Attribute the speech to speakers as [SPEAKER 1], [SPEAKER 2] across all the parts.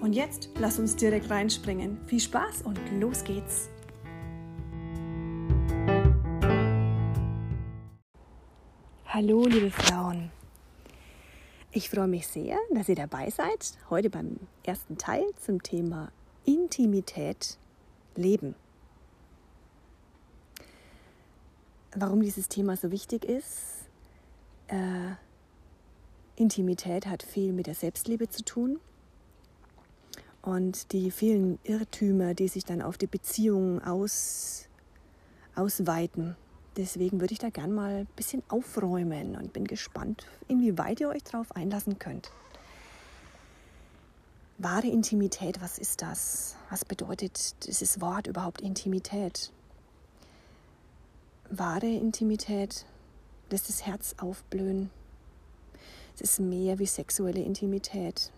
[SPEAKER 1] Und jetzt lass uns direkt reinspringen. Viel Spaß und los geht's! Hallo, liebe Frauen. Ich freue mich sehr, dass ihr dabei seid. Heute beim ersten Teil zum Thema Intimität leben. Warum dieses Thema so wichtig ist? Äh, Intimität hat viel mit der Selbstliebe zu tun und die vielen Irrtümer, die sich dann auf die Beziehungen aus, ausweiten. Deswegen würde ich da gern mal ein bisschen aufräumen und bin gespannt, inwieweit ihr euch darauf einlassen könnt. Wahre Intimität, was ist das? Was bedeutet dieses Wort überhaupt Intimität? Wahre Intimität lässt das Herz aufblühen. Es ist mehr wie sexuelle Intimität.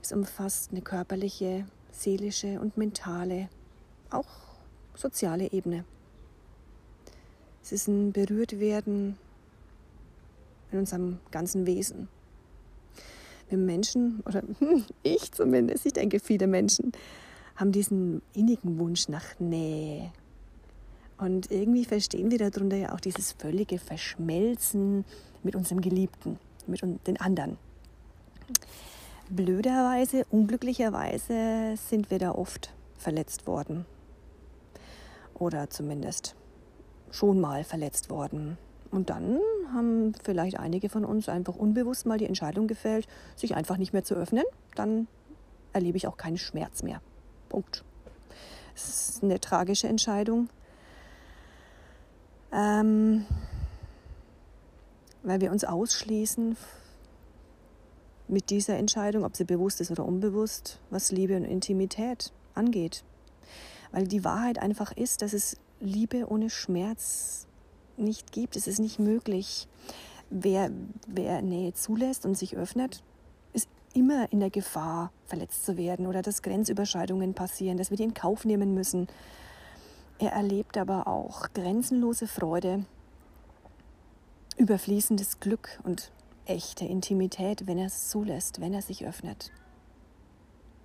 [SPEAKER 1] Das umfasst eine körperliche, seelische und mentale, auch soziale Ebene. Es ist ein Berührtwerden in unserem ganzen Wesen. Wir Menschen, oder ich zumindest, ich denke viele Menschen, haben diesen innigen Wunsch nach Nähe. Und irgendwie verstehen wir darunter ja auch dieses völlige Verschmelzen mit unserem Geliebten, mit den anderen blöderweise, unglücklicherweise sind wir da oft verletzt worden. Oder zumindest schon mal verletzt worden. Und dann haben vielleicht einige von uns einfach unbewusst mal die Entscheidung gefällt, sich einfach nicht mehr zu öffnen. Dann erlebe ich auch keinen Schmerz mehr. Punkt. Es ist eine tragische Entscheidung. Ähm, weil wir uns ausschließen mit dieser Entscheidung, ob sie bewusst ist oder unbewusst, was Liebe und Intimität angeht. Weil die Wahrheit einfach ist, dass es Liebe ohne Schmerz nicht gibt. Es ist nicht möglich. Wer, wer Nähe zulässt und sich öffnet, ist immer in der Gefahr, verletzt zu werden oder dass Grenzüberschreitungen passieren, dass wir die in Kauf nehmen müssen. Er erlebt aber auch grenzenlose Freude, überfließendes Glück und echte Intimität, wenn er es zulässt, wenn er sich öffnet,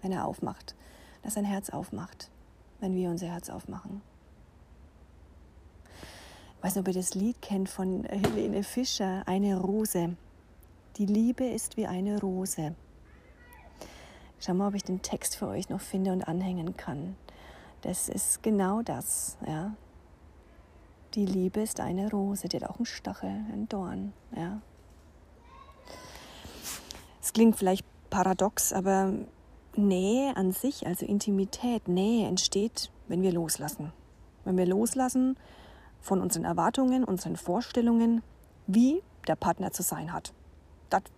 [SPEAKER 1] wenn er aufmacht, dass sein Herz aufmacht, wenn wir unser Herz aufmachen. Ich weiß nicht, ob ihr das Lied kennt von Helene Fischer, Eine Rose. Die Liebe ist wie eine Rose. Schau mal, ob ich den Text für euch noch finde und anhängen kann. Das ist genau das, ja. Die Liebe ist eine Rose, die hat auch einen Stachel, einen Dorn, ja. Es klingt vielleicht paradox, aber Nähe an sich, also Intimität, Nähe entsteht, wenn wir loslassen. Wenn wir loslassen von unseren Erwartungen, unseren Vorstellungen, wie der Partner zu sein hat,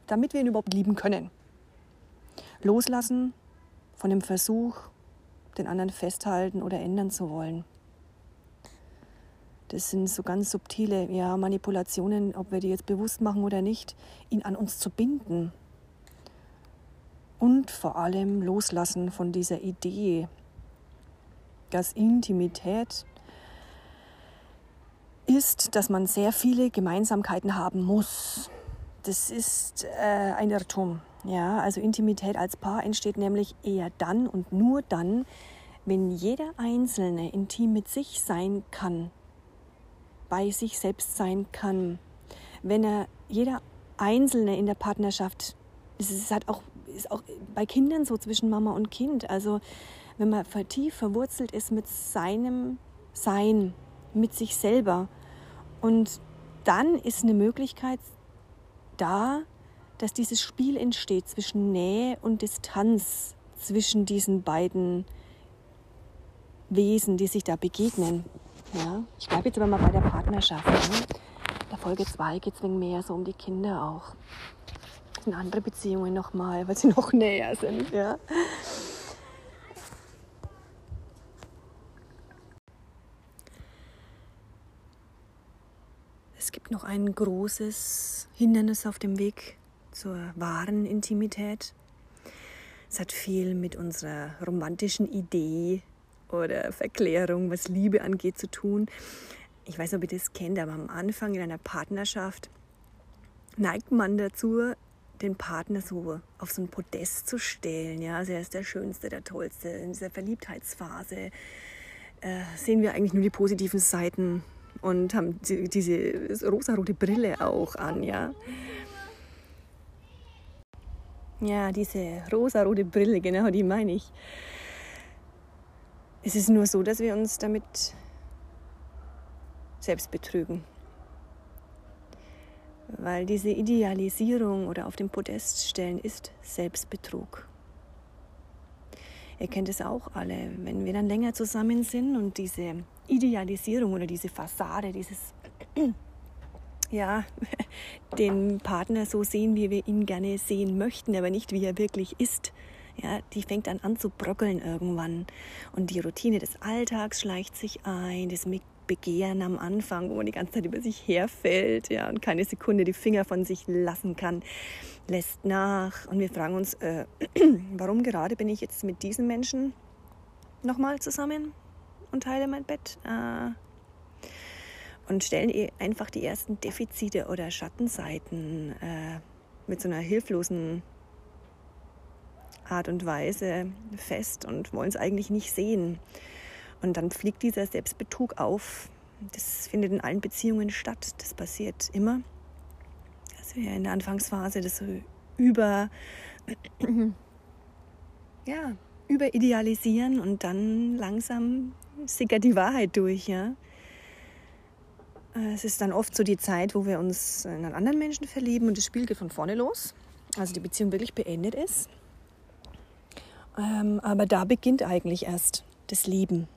[SPEAKER 1] damit wir ihn überhaupt lieben können. Loslassen von dem Versuch, den anderen festhalten oder ändern zu wollen. Das sind so ganz subtile ja, Manipulationen, ob wir die jetzt bewusst machen oder nicht, ihn an uns zu binden, und vor allem loslassen von dieser Idee, dass Intimität ist, dass man sehr viele Gemeinsamkeiten haben muss. Das ist äh, ein Irrtum. Ja, also Intimität als Paar entsteht nämlich eher dann und nur dann, wenn jeder Einzelne intim mit sich sein kann, bei sich selbst sein kann, wenn er jeder Einzelne in der Partnerschaft, es halt auch ist auch bei Kindern so zwischen Mama und Kind. Also wenn man vertieft verwurzelt ist mit seinem Sein, mit sich selber. Und dann ist eine Möglichkeit da, dass dieses Spiel entsteht zwischen Nähe und Distanz zwischen diesen beiden Wesen, die sich da begegnen. Ja, ich bleibe jetzt aber mal bei der Partnerschaft. Ne? Der Folge 2 geht es wegen mehr so um die Kinder auch greifen andere Beziehungen nochmal, weil sie noch näher sind. Ja? Es gibt noch ein großes Hindernis auf dem Weg zur wahren Intimität. Es hat viel mit unserer romantischen Idee oder Verklärung, was Liebe angeht, zu tun. Ich weiß nicht, ob ihr das kennt, aber am Anfang in einer Partnerschaft neigt man dazu, den Partner so auf so ein Podest zu stellen. Ja? Also er ist der Schönste, der Tollste. In dieser Verliebtheitsphase äh, sehen wir eigentlich nur die positiven Seiten und haben die, diese rosarote Brille auch an. Ja? ja, diese rosarote Brille, genau die meine ich. Es ist nur so, dass wir uns damit selbst betrügen. Weil diese Idealisierung oder auf dem Podest stellen ist Selbstbetrug. Ihr kennt es auch alle, wenn wir dann länger zusammen sind und diese Idealisierung oder diese Fassade, dieses ja, den Partner so sehen, wie wir ihn gerne sehen möchten, aber nicht wie er wirklich ist. Ja, die fängt dann an zu bröckeln irgendwann. Und die Routine des Alltags schleicht sich ein, das Begehren am Anfang, wo man die ganze Zeit über sich herfällt ja, und keine Sekunde die Finger von sich lassen kann, lässt nach. Und wir fragen uns, äh, warum gerade bin ich jetzt mit diesen Menschen nochmal zusammen und teile mein Bett? Äh, und stellen einfach die ersten Defizite oder Schattenseiten äh, mit so einer hilflosen Art und Weise fest und wollen es eigentlich nicht sehen. Und dann fliegt dieser Selbstbetrug auf. Das findet in allen Beziehungen statt. Das passiert immer. Also in der Anfangsphase das über, ja, überidealisieren und dann langsam sickert die Wahrheit durch, ja. Es ist dann oft so die Zeit, wo wir uns in einen anderen Menschen verlieben und das Spiel geht von vorne los. Also die Beziehung wirklich beendet ist. Ähm, aber da beginnt eigentlich erst das Lieben.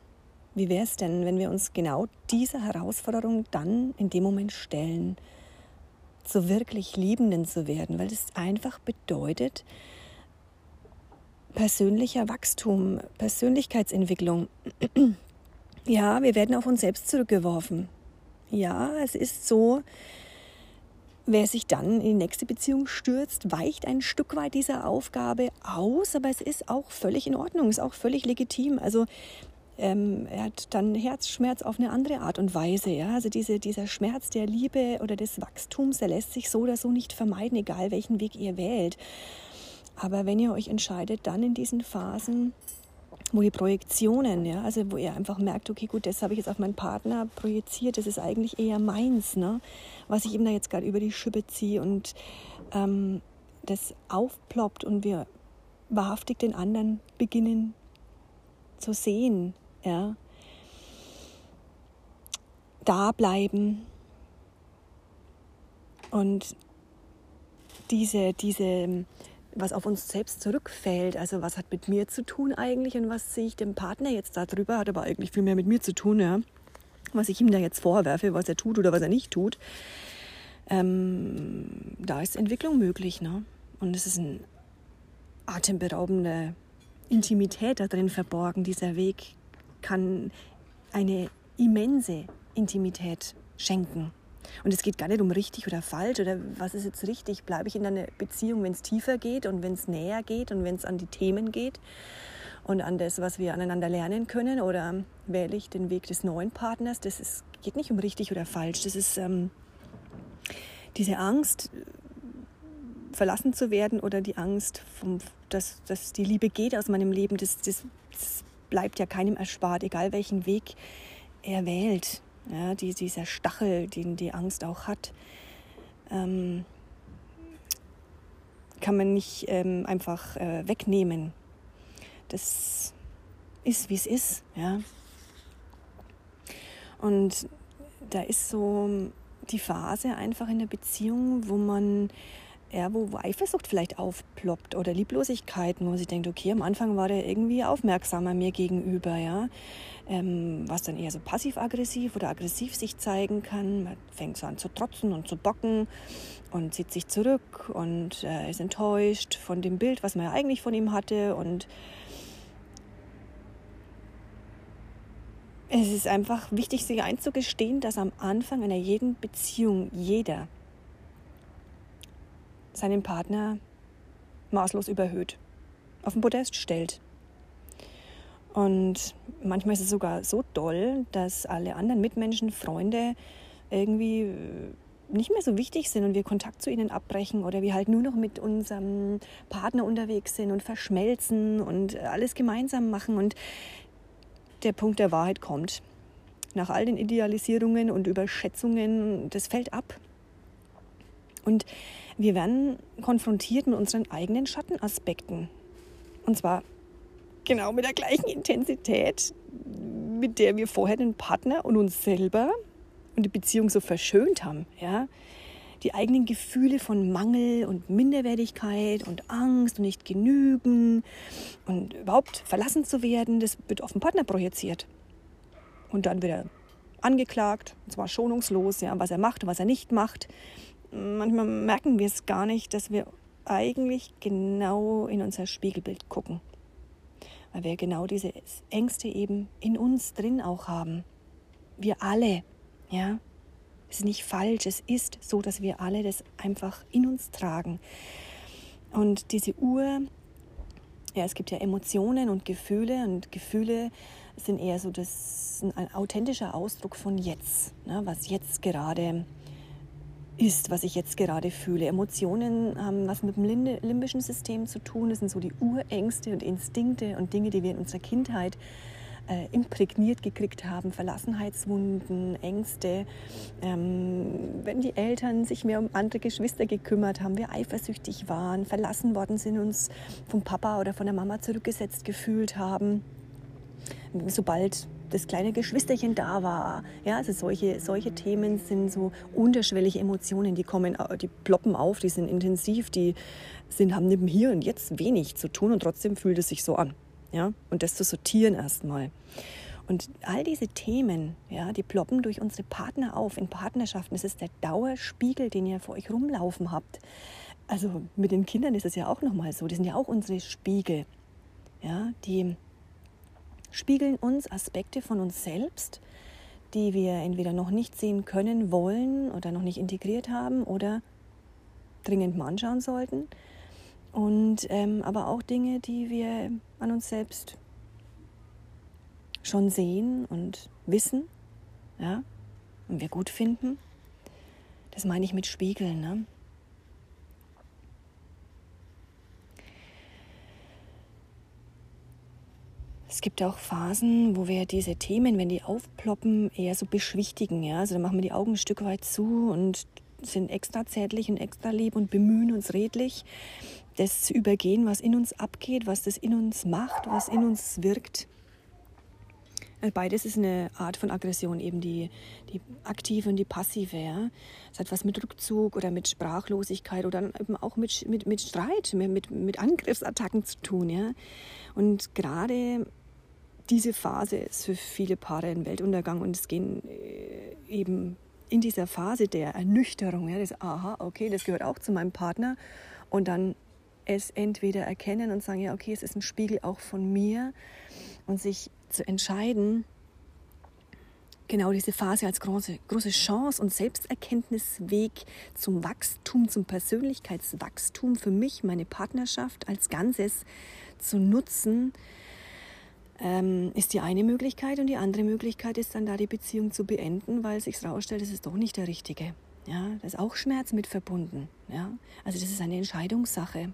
[SPEAKER 1] Wie wäre es denn, wenn wir uns genau dieser Herausforderung dann in dem Moment stellen, zu wirklich Liebenden zu werden? Weil das einfach bedeutet persönlicher Wachstum, Persönlichkeitsentwicklung. Ja, wir werden auf uns selbst zurückgeworfen. Ja, es ist so, Wer sich dann in die nächste Beziehung stürzt, weicht ein Stück weit dieser Aufgabe aus, aber es ist auch völlig in Ordnung, ist auch völlig legitim. Also ähm, er hat dann Herzschmerz auf eine andere Art und Weise. Ja? Also diese, dieser Schmerz der Liebe oder des Wachstums, der lässt sich so oder so nicht vermeiden, egal welchen Weg ihr wählt. Aber wenn ihr euch entscheidet, dann in diesen Phasen, wo die Projektionen, ja, also wo ihr einfach merkt, okay, gut, das habe ich jetzt auf meinen Partner projiziert, das ist eigentlich eher meins, ne, was ich ihm da jetzt gerade über die Schippe ziehe und ähm, das aufploppt und wir wahrhaftig den anderen beginnen zu sehen, ja, da bleiben. Und diese, diese, was auf uns selbst zurückfällt, also was hat mit mir zu tun eigentlich und was sehe ich dem Partner jetzt darüber, hat aber eigentlich viel mehr mit mir zu tun, ja, was ich ihm da jetzt vorwerfe, was er tut oder was er nicht tut, ähm, da ist Entwicklung möglich, ne? Und es ist eine atemberaubende Intimität da drin verborgen, dieser Weg kann eine immense Intimität schenken. Und es geht gar nicht um richtig oder falsch oder was ist jetzt richtig. Bleibe ich in einer Beziehung, wenn es tiefer geht und wenn es näher geht und wenn es an die Themen geht und an das, was wir aneinander lernen können oder wähle ich den Weg des neuen Partners. Das ist, geht nicht um richtig oder falsch. Das ist ähm, diese Angst, verlassen zu werden oder die Angst, vom, dass, dass die Liebe geht aus meinem Leben. Das, das, das bleibt ja keinem erspart, egal welchen Weg er wählt. Ja, die, dieser Stachel, den die Angst auch hat, ähm, kann man nicht ähm, einfach äh, wegnehmen. Das ist, wie es ist. Ja. Und da ist so die Phase einfach in der Beziehung, wo man ja, wo, wo Eifersucht vielleicht aufploppt oder Lieblosigkeiten, wo sie denkt, okay, am Anfang war der irgendwie aufmerksamer mir gegenüber, ja, ähm, was dann eher so passiv-aggressiv oder aggressiv sich zeigen kann. Man fängt so an zu trotzen und zu bocken und zieht sich zurück und äh, ist enttäuscht von dem Bild, was man ja eigentlich von ihm hatte und es ist einfach wichtig, sich einzugestehen, dass am Anfang einer jeden Beziehung jeder seinen Partner maßlos überhöht, auf den Podest stellt. Und manchmal ist es sogar so doll, dass alle anderen Mitmenschen, Freunde irgendwie äh, nicht mehr so wichtig sind und wir Kontakt zu ihnen abbrechen oder wir halt nur noch mit unserem Partner unterwegs sind und verschmelzen und alles gemeinsam machen. Und der Punkt der Wahrheit kommt. Nach all den Idealisierungen und Überschätzungen, das fällt ab. Und wir werden konfrontiert mit unseren eigenen Schattenaspekten. Und zwar genau mit der gleichen Intensität, mit der wir vorher den Partner und uns selber und die Beziehung so verschönt haben. Ja? Die eigenen Gefühle von Mangel und Minderwertigkeit und Angst und nicht genügen und überhaupt verlassen zu werden, das wird auf den Partner projiziert. Und dann wird er angeklagt, und zwar schonungslos, ja, was er macht und was er nicht macht. Manchmal merken wir es gar nicht, dass wir eigentlich genau in unser Spiegelbild gucken weil wir genau diese Ängste eben in uns drin auch haben. Wir alle, ja. Es ist nicht falsch, es ist so, dass wir alle das einfach in uns tragen. Und diese Uhr, ja, es gibt ja Emotionen und Gefühle und Gefühle sind eher so das ein authentischer Ausdruck von jetzt, ne, was jetzt gerade ist, was ich jetzt gerade fühle. Emotionen haben was mit dem limbischen System zu tun. Das sind so die Urängste und Instinkte und Dinge, die wir in unserer Kindheit äh, imprägniert gekriegt haben. Verlassenheitswunden, Ängste. Ähm, wenn die Eltern sich mehr um andere Geschwister gekümmert haben, wir eifersüchtig waren, verlassen worden sind, uns vom Papa oder von der Mama zurückgesetzt gefühlt haben. Sobald das kleine Geschwisterchen da war. Ja, also solche, solche Themen sind so unterschwellige Emotionen, die kommen, die ploppen auf, die sind intensiv, die sind, haben neben Hier und Jetzt wenig zu tun und trotzdem fühlt es sich so an. Ja, und das zu sortieren erstmal. Und all diese Themen, ja, die ploppen durch unsere Partner auf in Partnerschaften. Das ist der Dauerspiegel, den ihr vor euch rumlaufen habt. Also mit den Kindern ist es ja auch nochmal so. Die sind ja auch unsere Spiegel. Ja, die spiegeln uns Aspekte von uns selbst, die wir entweder noch nicht sehen können, wollen oder noch nicht integriert haben oder dringend mal anschauen sollten. Und ähm, aber auch Dinge, die wir an uns selbst schon sehen und wissen, ja, und wir gut finden. Das meine ich mit Spiegeln. Ne? Es gibt auch Phasen, wo wir diese Themen, wenn die aufploppen, eher so beschwichtigen. Ja? Also da machen wir die Augen ein Stück weit zu und sind extra zärtlich und extra lieb und bemühen uns redlich, das zu übergehen, was in uns abgeht, was das in uns macht, was in uns wirkt. Beides ist eine Art von Aggression, eben die, die aktive und die passive. Ja. Es hat was mit Rückzug oder mit Sprachlosigkeit oder eben auch mit, mit, mit Streit, mit, mit Angriffsattacken zu tun. Ja. Und gerade diese Phase ist für viele Paare ein Weltuntergang und es gehen äh, eben in dieser Phase der Ernüchterung, ja, das, aha, okay, das gehört auch zu meinem Partner und dann es entweder erkennen und sagen, ja, okay, es ist ein Spiegel auch von mir und sich zu entscheiden, genau diese Phase als große, große Chance und Selbsterkenntnisweg zum Wachstum, zum Persönlichkeitswachstum für mich, meine Partnerschaft als Ganzes zu nutzen, ähm, ist die eine Möglichkeit. Und die andere Möglichkeit ist dann da die Beziehung zu beenden, weil sich herausstellt, es ist doch nicht der Richtige. Ja, da ist auch Schmerz mit verbunden. Ja? Also das ist eine Entscheidungssache.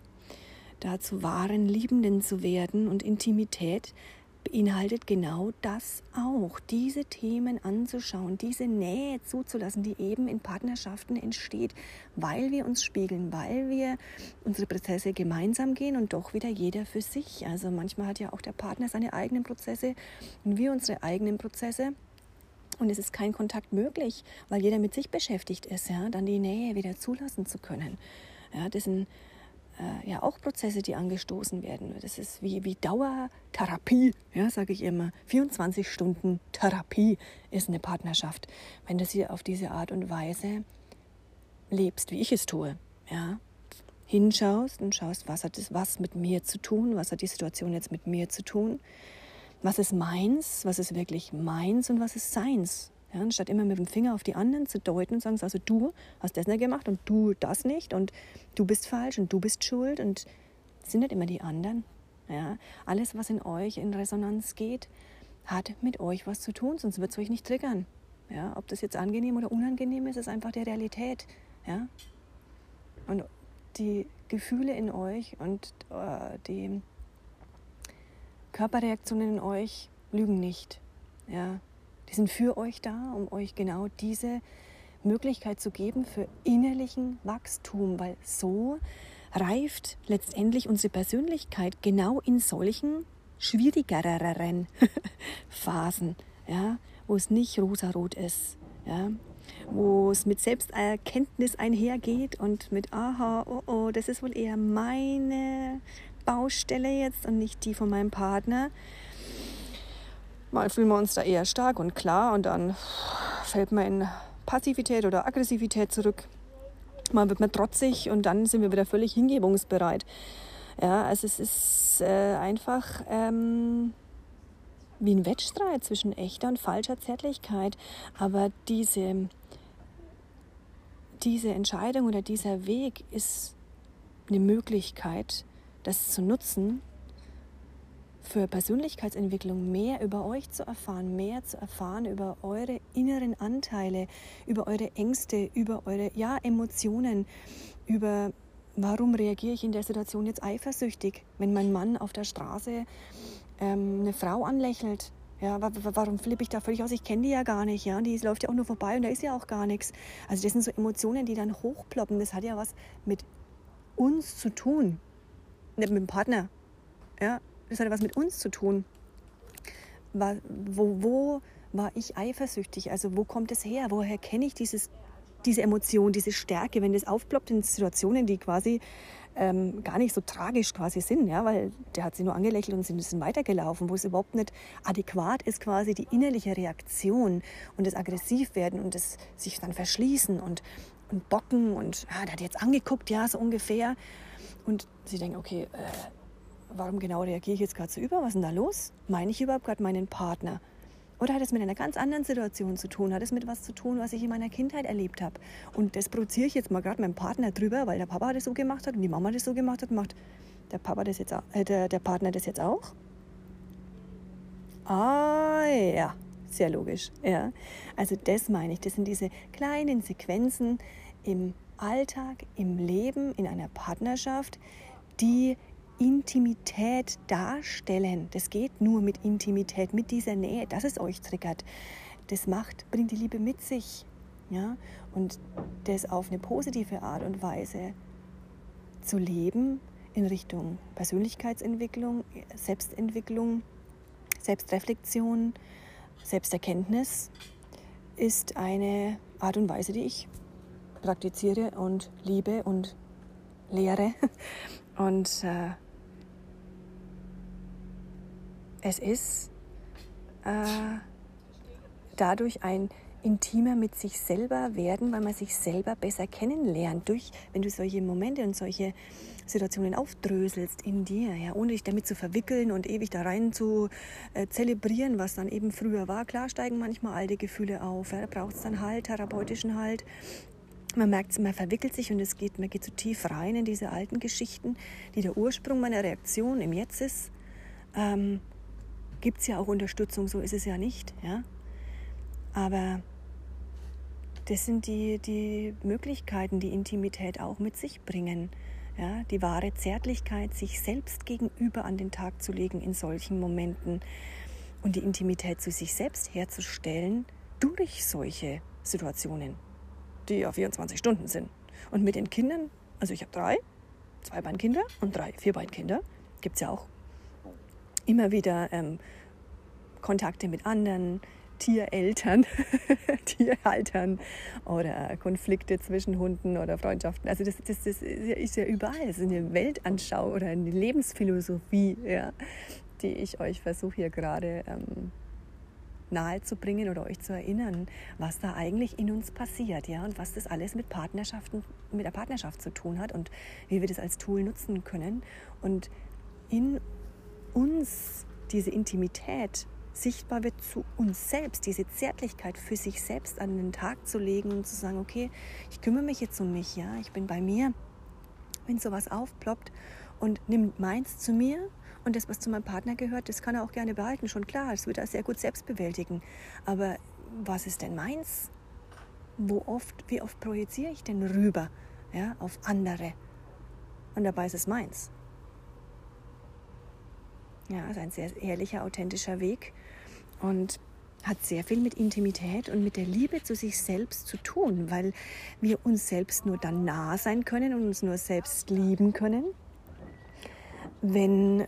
[SPEAKER 1] Da zu wahren Liebenden zu werden und Intimität beinhaltet genau das auch, diese Themen anzuschauen, diese Nähe zuzulassen, die eben in Partnerschaften entsteht, weil wir uns spiegeln, weil wir unsere Prozesse gemeinsam gehen und doch wieder jeder für sich. Also manchmal hat ja auch der Partner seine eigenen Prozesse und wir unsere eigenen Prozesse. Und es ist kein Kontakt möglich, weil jeder mit sich beschäftigt ist, ja, dann die Nähe wieder zulassen zu können. Ja, das sind äh, ja auch Prozesse, die angestoßen werden. Das ist wie, wie Dauertherapie, ja, sage ich immer. 24 Stunden Therapie ist eine Partnerschaft, wenn du sie auf diese Art und Weise lebst, wie ich es tue. Ja. Hinschaust und schaust, was hat das was mit mir zu tun, was hat die Situation jetzt mit mir zu tun. was ist meins, was ist wirklich meins und was ist seins. Ja, anstatt immer mit dem Finger auf die anderen zu deuten und sagen, also du hast das nicht gemacht und du das nicht und du bist falsch und du bist schuld und sind nicht immer die anderen. Ja, alles, was in euch in Resonanz geht, hat mit euch was zu tun, sonst wird es euch nicht triggern. Ja, ob das jetzt angenehm oder unangenehm ist, ist einfach der Realität. Ja? Und die Gefühle in euch und äh, die Körperreaktionen in euch lügen nicht. Ja? Die sind für euch da, um euch genau diese Möglichkeit zu geben für innerlichen Wachstum, weil so reift letztendlich unsere Persönlichkeit genau in solchen schwierigeren Phasen, ja, wo es nicht rosarot ist, ja, wo es mit Selbsterkenntnis einhergeht und mit, aha, oh, oh, das ist wohl eher meine Baustelle jetzt und nicht die von meinem Partner. Mal fühlen wir uns da eher stark und klar und dann fällt man in Passivität oder Aggressivität zurück. Mal wird man trotzig und dann sind wir wieder völlig hingebungsbereit. Ja, also es ist äh, einfach ähm, wie ein Wettstreit zwischen echter und falscher Zärtlichkeit. Aber diese, diese Entscheidung oder dieser Weg ist eine Möglichkeit, das zu nutzen, für Persönlichkeitsentwicklung mehr über euch zu erfahren, mehr zu erfahren über eure inneren Anteile, über eure Ängste, über eure ja, Emotionen, über warum reagiere ich in der Situation jetzt eifersüchtig, wenn mein Mann auf der Straße ähm, eine Frau anlächelt. Ja, warum flippe ich da völlig aus? Ich kenne die ja gar nicht. Ja, die läuft ja auch nur vorbei und da ist ja auch gar nichts. Also das sind so Emotionen, die dann hochploppen. Das hat ja was mit uns zu tun, nicht mit dem Partner. Ja, das hat ja was mit uns zu tun. Wo, wo war ich eifersüchtig? Also wo kommt es her? Woher kenne ich dieses, diese Emotion, diese Stärke, wenn das aufploppt in Situationen, die quasi ähm, gar nicht so tragisch quasi sind, ja, weil der hat sie nur angelächelt und sind, sind weitergelaufen, wo es überhaupt nicht adäquat ist, quasi die innerliche Reaktion und das Aggressivwerden und das sich dann verschließen und, und bocken und ja, der hat jetzt angeguckt, ja, so ungefähr. Und sie denken, okay, äh, warum genau reagiere ich jetzt gerade so über? Was ist denn da los? Meine ich überhaupt gerade meinen Partner? Oder hat es mit einer ganz anderen Situation zu tun? Hat es mit was zu tun, was ich in meiner Kindheit erlebt habe? Und das produziere ich jetzt mal gerade meinem Partner drüber, weil der Papa das so gemacht hat und die Mama das so gemacht hat. Macht der Papa das jetzt, äh, der, der Partner das jetzt auch? Ah ja, sehr logisch. Ja. Also das meine ich. Das sind diese kleinen Sequenzen im Alltag, im Leben, in einer Partnerschaft, die Intimität darstellen. Das geht nur mit Intimität, mit dieser Nähe, dass es euch triggert. Das macht, bringt die Liebe mit sich. Ja? Und das auf eine positive Art und Weise zu leben in Richtung Persönlichkeitsentwicklung, Selbstentwicklung, Selbstreflexion, Selbsterkenntnis ist eine Art und Weise, die ich praktiziere und liebe und lehre. Und äh, es ist äh, dadurch ein intimer mit sich selber werden, weil man sich selber besser kennenlernt. Durch, wenn du solche Momente und solche Situationen aufdröselst in dir, ja, ohne dich damit zu verwickeln und ewig da rein zu äh, zelebrieren, was dann eben früher war. Klar steigen manchmal alte Gefühle auf. Ja, da braucht es dann Halt, therapeutischen Halt. Man merkt, man verwickelt sich und es geht, man geht so tief rein in diese alten Geschichten, die der Ursprung meiner Reaktion im Jetzt ist. Ähm, gibt es ja auch Unterstützung, so ist es ja nicht. Ja? Aber das sind die, die Möglichkeiten, die Intimität auch mit sich bringen. Ja? Die wahre Zärtlichkeit, sich selbst gegenüber an den Tag zu legen in solchen Momenten und die Intimität zu sich selbst herzustellen durch solche Situationen, die ja 24 Stunden sind. Und mit den Kindern, also ich habe drei, zwei Beinkinder und drei Vierbeinkinder, gibt es ja auch immer wieder ähm, Kontakte mit anderen Tiereltern, Tierhaltern oder Konflikte zwischen Hunden oder Freundschaften. Also das, das, das ist ja überall. Das ist eine Weltanschauung oder eine Lebensphilosophie, ja, die ich euch versuche hier gerade ähm, nahe zu bringen oder euch zu erinnern, was da eigentlich in uns passiert, ja, und was das alles mit Partnerschaften, mit der Partnerschaft zu tun hat und wie wir das als Tool nutzen können und in uns diese Intimität sichtbar wird zu uns selbst, diese Zärtlichkeit für sich selbst an den Tag zu legen und zu sagen, okay, ich kümmere mich jetzt um mich, ja, ich bin bei mir. Wenn sowas aufploppt und nimmt meins zu mir und das, was zu meinem Partner gehört, das kann er auch gerne behalten, schon klar, das wird er sehr gut selbst bewältigen. Aber was ist denn meins? Wo oft, wie oft projiziere ich denn rüber ja, auf andere? Und dabei ist es meins. Ja, ist ein sehr ehrlicher, authentischer Weg und hat sehr viel mit Intimität und mit der Liebe zu sich selbst zu tun, weil wir uns selbst nur dann nah sein können und uns nur selbst lieben können, wenn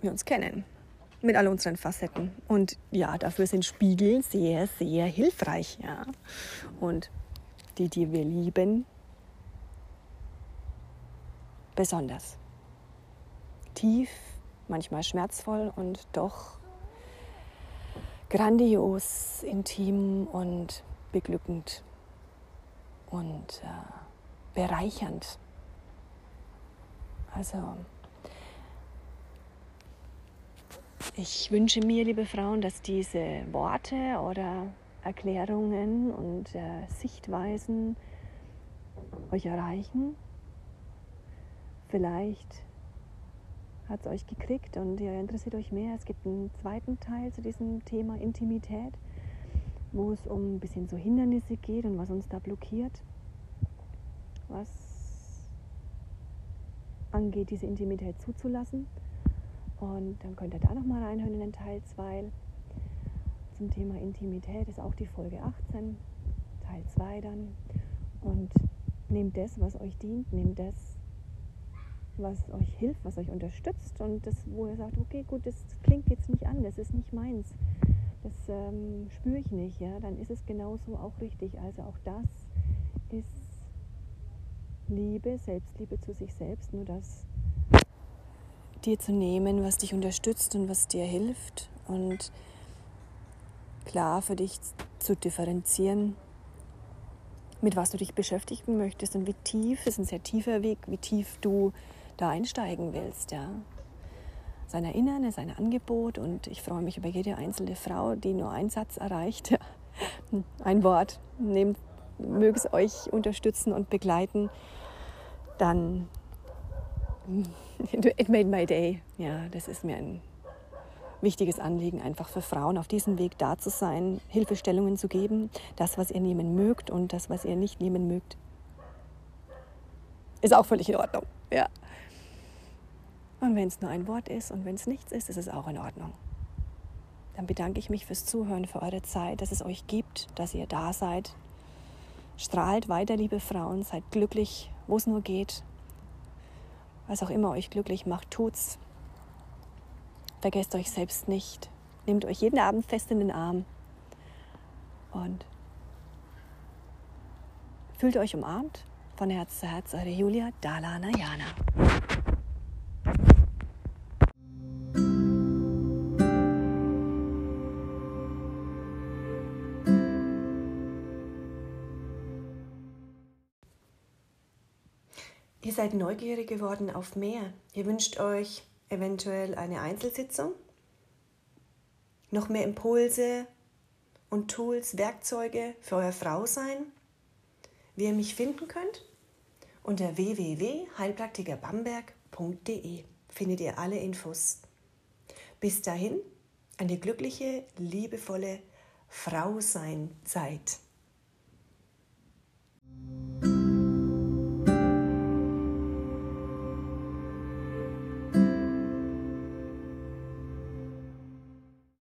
[SPEAKER 1] wir uns kennen. Mit all unseren Facetten. Und ja, dafür sind Spiegel sehr, sehr hilfreich. Ja. Und die, die wir lieben, besonders. Tief, manchmal schmerzvoll und doch grandios, intim und beglückend und äh, bereichernd. Also ich wünsche mir, liebe Frauen, dass diese Worte oder Erklärungen und äh, Sichtweisen euch erreichen. Vielleicht hat es euch gekriegt und ihr interessiert euch mehr. Es gibt einen zweiten Teil zu diesem Thema Intimität, wo es um ein bisschen so Hindernisse geht und was uns da blockiert, was angeht, diese Intimität zuzulassen. Und dann könnt ihr da nochmal reinhören in den Teil 2 zum Thema Intimität. Ist auch die Folge 18, Teil 2 dann. Und nehmt das, was euch dient, nehmt das, was euch hilft, was euch unterstützt und das, wo ihr sagt, okay, gut, das klingt jetzt nicht an, das ist nicht meins, das ähm, spüre ich nicht, ja, dann ist es genauso auch richtig. Also auch das ist Liebe, Selbstliebe zu sich selbst, nur das dir zu nehmen, was dich unterstützt und was dir hilft und klar für dich zu differenzieren, mit was du dich beschäftigen möchtest und wie tief, ist ein sehr tiefer Weg, wie tief du da einsteigen willst. Ja. Sein Erinnern ist ein Angebot und ich freue mich über jede einzelne Frau, die nur einen Satz erreicht. Ein Wort. Nehmt, möge es euch unterstützen und begleiten. Dann, it made my day. Ja, das ist mir ein wichtiges Anliegen, einfach für Frauen auf diesem Weg da zu sein, Hilfestellungen zu geben, das, was ihr nehmen mögt und das, was ihr nicht nehmen mögt, ist auch völlig in Ordnung. Ja. Und wenn es nur ein Wort ist und wenn es nichts ist, ist es auch in Ordnung. Dann bedanke ich mich fürs Zuhören, für eure Zeit, dass es euch gibt, dass ihr da seid. Strahlt weiter, liebe Frauen, seid glücklich, wo es nur geht. Was auch immer euch glücklich macht, tut's. Vergesst euch selbst nicht. Nehmt euch jeden Abend fest in den Arm und fühlt euch umarmt. Von Herz zu Herz, eure Julia Dalana Jana. Ihr seid neugierig geworden auf mehr. Ihr wünscht euch eventuell eine Einzelsitzung, noch mehr Impulse und Tools, Werkzeuge für euer Frausein, wie ihr mich finden könnt. Unter www.heilpraktikerbamberg.de findet ihr alle Infos. Bis dahin eine glückliche, liebevolle Frau sein Zeit.